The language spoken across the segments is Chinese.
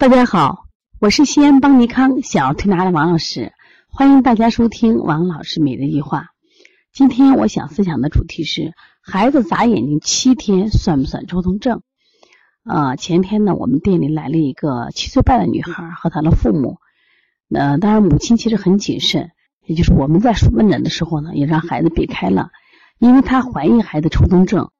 大家好，我是西安邦尼康小儿推拿的王老师，欢迎大家收听王老师每日一话。今天我想分享的主题是：孩子眨眼睛七天算不算抽动症？呃，前天呢，我们店里来了一个七岁半的女孩和她的父母，呃，当然母亲其实很谨慎，也就是我们在问诊的时候呢，也让孩子避开了，因为她怀疑孩子抽动症。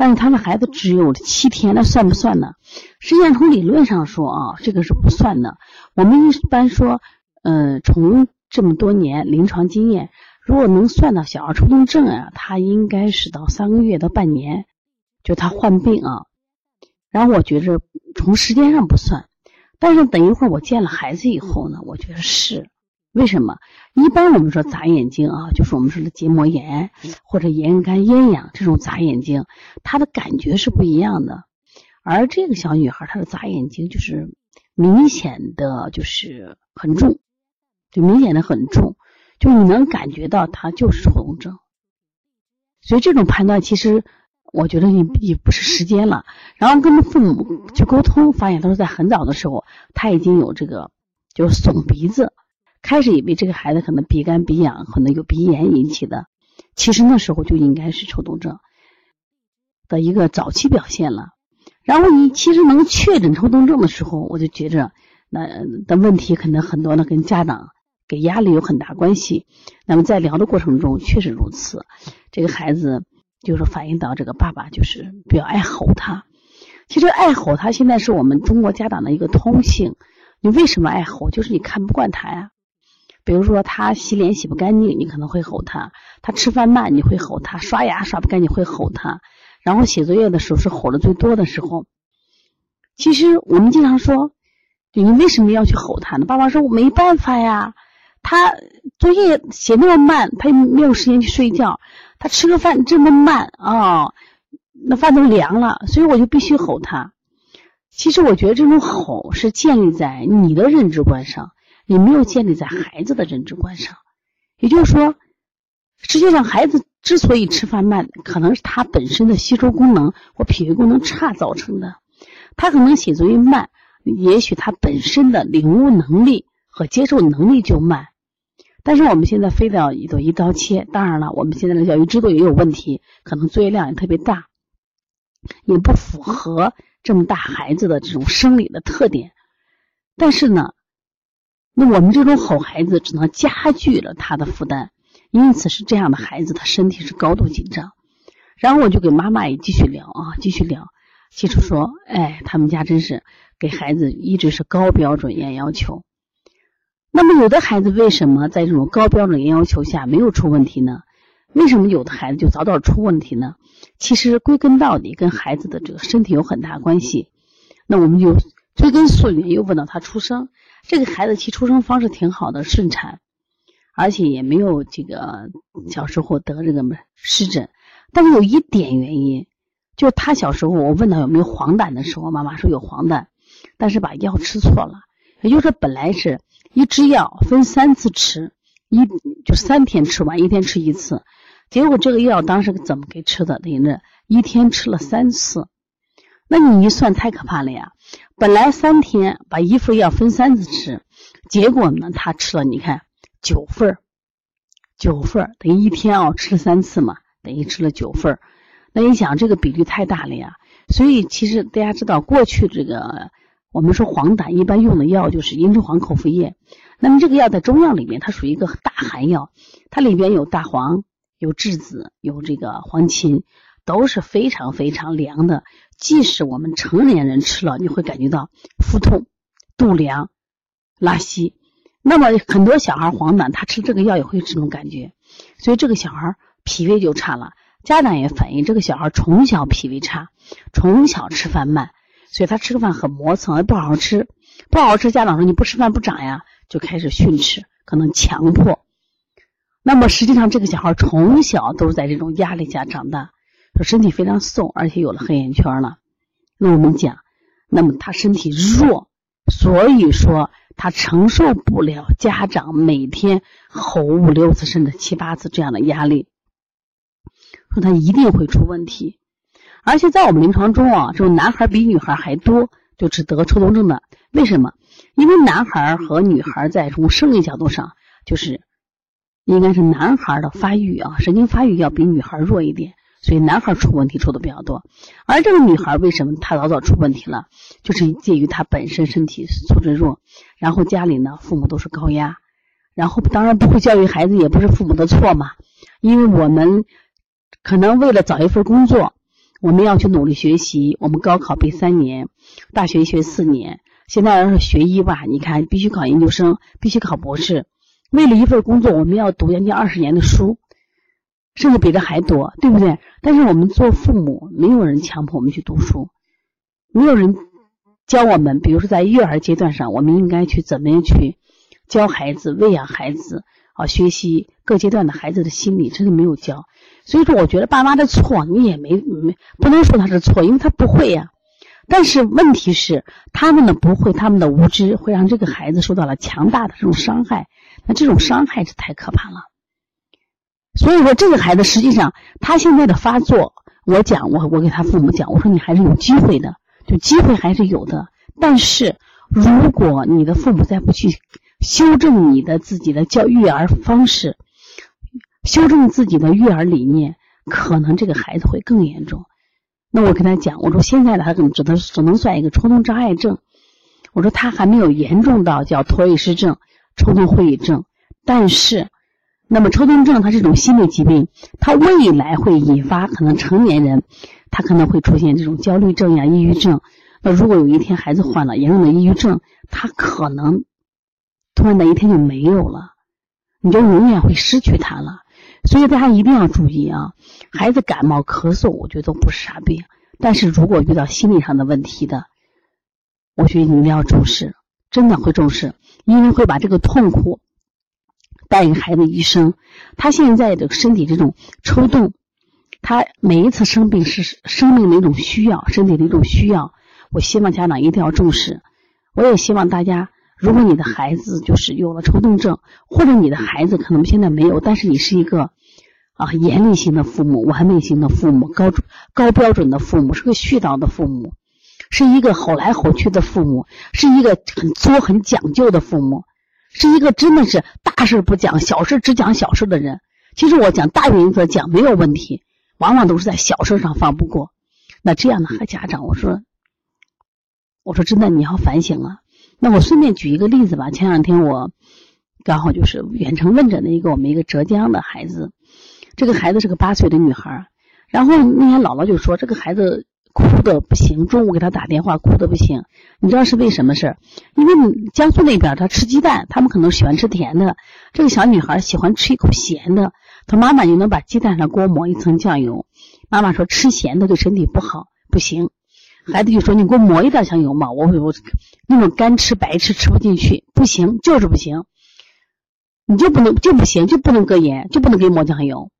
但是他的孩子只有七天，那算不算呢？实际上从理论上说啊，这个是不算的。我们一般说，呃，从这么多年临床经验，如果能算到小儿抽动症啊，他应该是到三个月到半年，就他患病啊。然后我觉着从时间上不算，但是等一会儿我见了孩子以后呢，我觉得是。为什么？一般我们说眨眼睛啊，就是我们说的结膜炎或者眼干咽痒这种眨眼睛，它的感觉是不一样的。而这个小女孩她的眨眼睛就是明显的就是很重，就明显的很重，就你能感觉到她就是抽动症。所以这种判断其实我觉得也也不是时间了。然后跟父母去沟通，发现都是在很早的时候，他已经有这个就是耸鼻子。开始以为这个孩子可能鼻干鼻痒，可能有鼻炎引起的，其实那时候就应该是抽动症的一个早期表现了。然后你其实能确诊抽动症的时候，我就觉着那的问题可能很多呢，跟家长给压力有很大关系。那么在聊的过程中确实如此，这个孩子就是反映到这个爸爸就是比较爱吼他。其实爱吼他现在是我们中国家长的一个通性。你为什么爱吼？就是你看不惯他呀。比如说他洗脸洗不干净，你可能会吼他；他吃饭慢，你会吼他；刷牙刷不干净会吼他。然后写作业的时候是吼的最多的时候。其实我们经常说，你为什么要去吼他呢？爸爸说：“我没办法呀，他作业写那么慢，他又没有时间去睡觉，他吃个饭这么慢啊，那饭都凉了，所以我就必须吼他。”其实我觉得这种吼是建立在你的认知观上。也没有建立在孩子的认知观上，也就是说，实际上孩子之所以吃饭慢，可能是他本身的吸收功能或脾胃功能差造成的。他可能写作业慢，也许他本身的领悟能力和接受能力就慢。但是我们现在非得要一刀一刀切，当然了，我们现在的教育制度也有问题，可能作业量也特别大，也不符合这么大孩子的这种生理的特点。但是呢？那我们这种吼孩子，只能加剧了他的负担，因此是这样的孩子，他身体是高度紧张。然后我就给妈妈也继续聊啊，继续聊，其实说，哎，他们家真是给孩子一直是高标准严要求。那么有的孩子为什么在这种高标准严要求下没有出问题呢？为什么有的孩子就早早出问题呢？其实归根到底跟孩子的这个身体有很大关系。那我们就追根溯源，又问到他出生。这个孩子其出生方式挺好的，顺产，而且也没有这个小时候得这个湿疹。但是有一点原因，就是他小时候我问他有没有黄疸的时候，妈妈说有黄疸，但是把药吃错了。也就是说，本来是一支药分三次吃，一就三天吃完，一天吃一次。结果这个药当时怎么给吃的？等于着一天吃了三次。那你一算太可怕了呀！本来三天把一副药分三次吃，结果呢，他吃了你看九份儿，九份儿等于一天哦吃了三次嘛，等于吃了九份儿。那你想这个比例太大了呀！所以其实大家知道，过去这个我们说黄疸一般用的药就是茵栀黄口服液。那么这个药在中药里面它属于一个大寒药，它里边有大黄、有栀子、有这个黄芩。都是非常非常凉的，即使我们成年人吃了，你会感觉到腹痛、肚凉、拉稀。那么很多小孩黄疸，他吃这个药也会这种感觉，所以这个小孩脾胃就差了。家长也反映，这个小孩从小脾胃差，从小吃饭慢，所以他吃个饭很磨蹭，不好好吃，不好好吃。家长说你不吃饭不长呀，就开始训斥，可能强迫。那么实际上，这个小孩从小都是在这种压力下长大。说身体非常瘦，而且有了黑眼圈了。那我们讲，那么他身体弱，所以说他承受不了家长每天吼五六次甚至七八次这样的压力，说他一定会出问题。而且在我们临床中啊，这种男孩比女孩还多，就只得抽动症的。为什么？因为男孩和女孩在从生理角度上，就是应该是男孩的发育啊，神经发育要比女孩弱一点，所以男孩出问题出的比较多。而这个女孩为什么她老早出问题了？就是介于她本身身体素质弱，然后家里呢父母都是高压，然后当然不会教育孩子，也不是父母的错嘛。因为我们可能为了找一份工作，我们要去努力学习，我们高考背三年，大学学四年。现在要是学医吧，你看必须考研究生，必须考博士。为了一份工作，我们要读将近二十年的书，甚至比这还多，对不对？但是我们做父母，没有人强迫我们去读书，没有人教我们，比如说在育儿阶段上，我们应该去怎么样去教孩子、喂养孩子啊，学习各阶段的孩子的心理，真的没有教。所以说，我觉得爸妈的错，你也没没不能说他是错，因为他不会呀。但是问题是，他们的不会，他们的无知，会让这个孩子受到了强大的这种伤害。那这种伤害是太可怕了。所以说，这个孩子实际上他现在的发作，我讲，我我给他父母讲，我说你还是有机会的，就机会还是有的。但是如果你的父母再不去修正你的自己的教育儿方式，修正自己的育儿理念，可能这个孩子会更严重。那我跟他讲，我说现在的他可能只能只能算一个抽动障碍症，我说他还没有严重到叫脱位失症、抽动会议症。但是，那么抽动症它是一种心理疾病，它未来会引发可能成年人他可能会出现这种焦虑症呀、抑郁症。那如果有一天孩子患了严重的抑郁症，他可能突然的一天就没有了，你就永远会失去他了。所以大家一定要注意啊！孩子感冒咳嗽，我觉得都不是啥病。但是如果遇到心理上的问题的，我觉得你一定要重视，真的会重视，因为会把这个痛苦带给孩子一生。他现在的身体这种抽动，他每一次生病是生命的一种需要，身体的一种需要。我希望家长一定要重视，我也希望大家。如果你的孩子就是有了抽动症，或者你的孩子可能现在没有，但是你是一个啊严厉型的父母、完美型的父母、高高标准的父母，是个絮叨的父母，是一个吼来吼去的父母，是一个很作、很讲究的父母，是一个真的是大事不讲、小事只讲小事的人。其实我讲大原则讲没有问题，往往都是在小事上放不过。那这样的和家长，我说，我说真的你要反省了。那我顺便举一个例子吧。前两天我刚好就是远程问诊的一个我们一个浙江的孩子，这个孩子是个八岁的女孩。然后那天姥姥就说这个孩子哭的不行，中午给他打电话哭的不行。你知道是为什么事儿因为你江苏那边他吃鸡蛋，他们可能喜欢吃甜的，这个小女孩喜欢吃一口咸的。她妈妈就能把鸡蛋上给我抹一层酱油。妈妈说吃咸的对身体不好，不行。孩子就说：“你给我抹一点酱油嘛，我我那种干吃白吃吃不进去，不行，就是不行。你就不能就不行，就不能搁盐，就不能给抹酱油。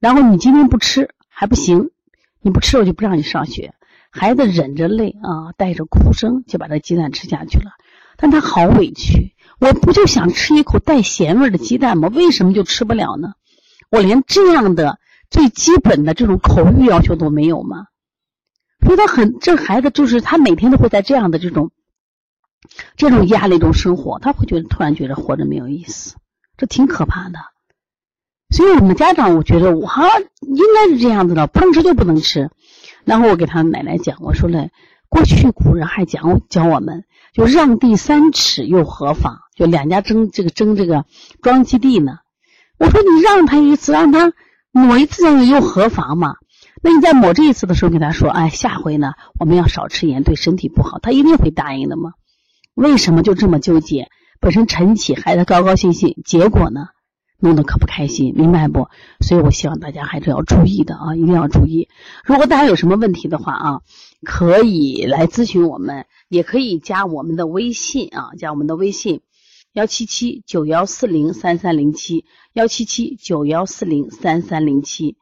然后你今天不吃还不行，你不吃我就不让你上学。”孩子忍着泪啊，带着哭声就把这鸡蛋吃下去了。但他好委屈，我不就想吃一口带咸味的鸡蛋吗？为什么就吃不了呢？我连这样的最基本的这种口欲要求都没有吗？所以他很，这孩子就是他每天都会在这样的这种，这种压力中生活，他会觉得突然觉得活着没有意思，这挺可怕的。所以我们家长，我觉得我好像应该是这样子的，不能吃就不能吃。然后我给他奶奶讲，我说嘞，过去古人还讲教我们，就让地三尺又何妨？就两家争这个争这个庄基地呢。我说你让他一次，让他抹一次又何妨嘛？那你在抹这一次的时候，跟他说：“哎，下回呢，我们要少吃盐，对身体不好。”他一定会答应的嘛？为什么就这么纠结？本身晨起，孩子高高兴兴，结果呢，弄得可不开心，明白不？所以我希望大家还是要注意的啊，一定要注意。如果大家有什么问题的话啊，可以来咨询我们，也可以加我们的微信啊，加我们的微信：幺七七九幺四零三三零七，幺七七九幺四零三三零七。